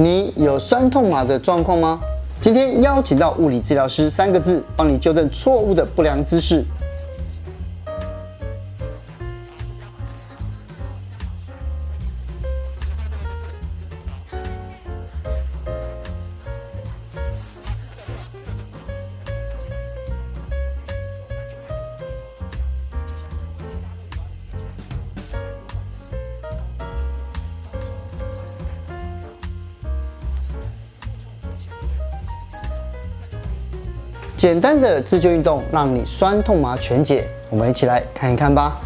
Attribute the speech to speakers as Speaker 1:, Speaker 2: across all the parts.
Speaker 1: 你有酸痛麻的状况吗？今天邀请到物理治疗师三个字，帮你纠正错误的不良姿势。简单的自救运动，让你酸痛麻全解。我们一起来看一看吧。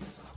Speaker 1: bitches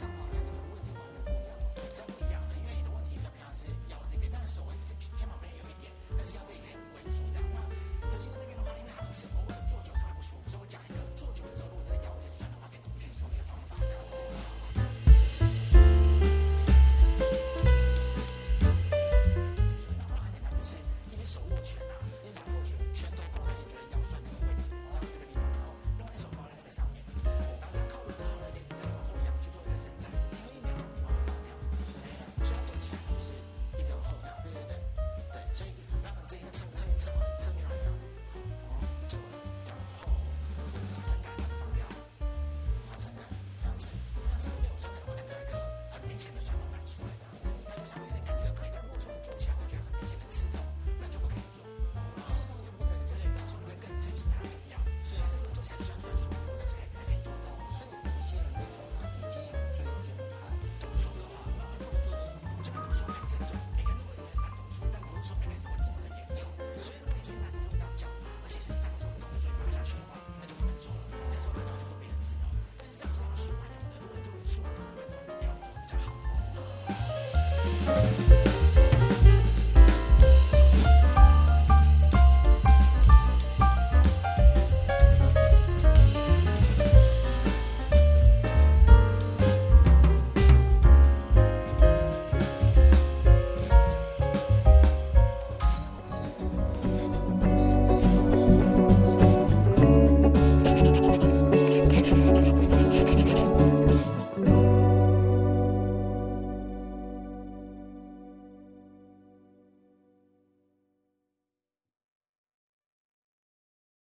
Speaker 1: 什么？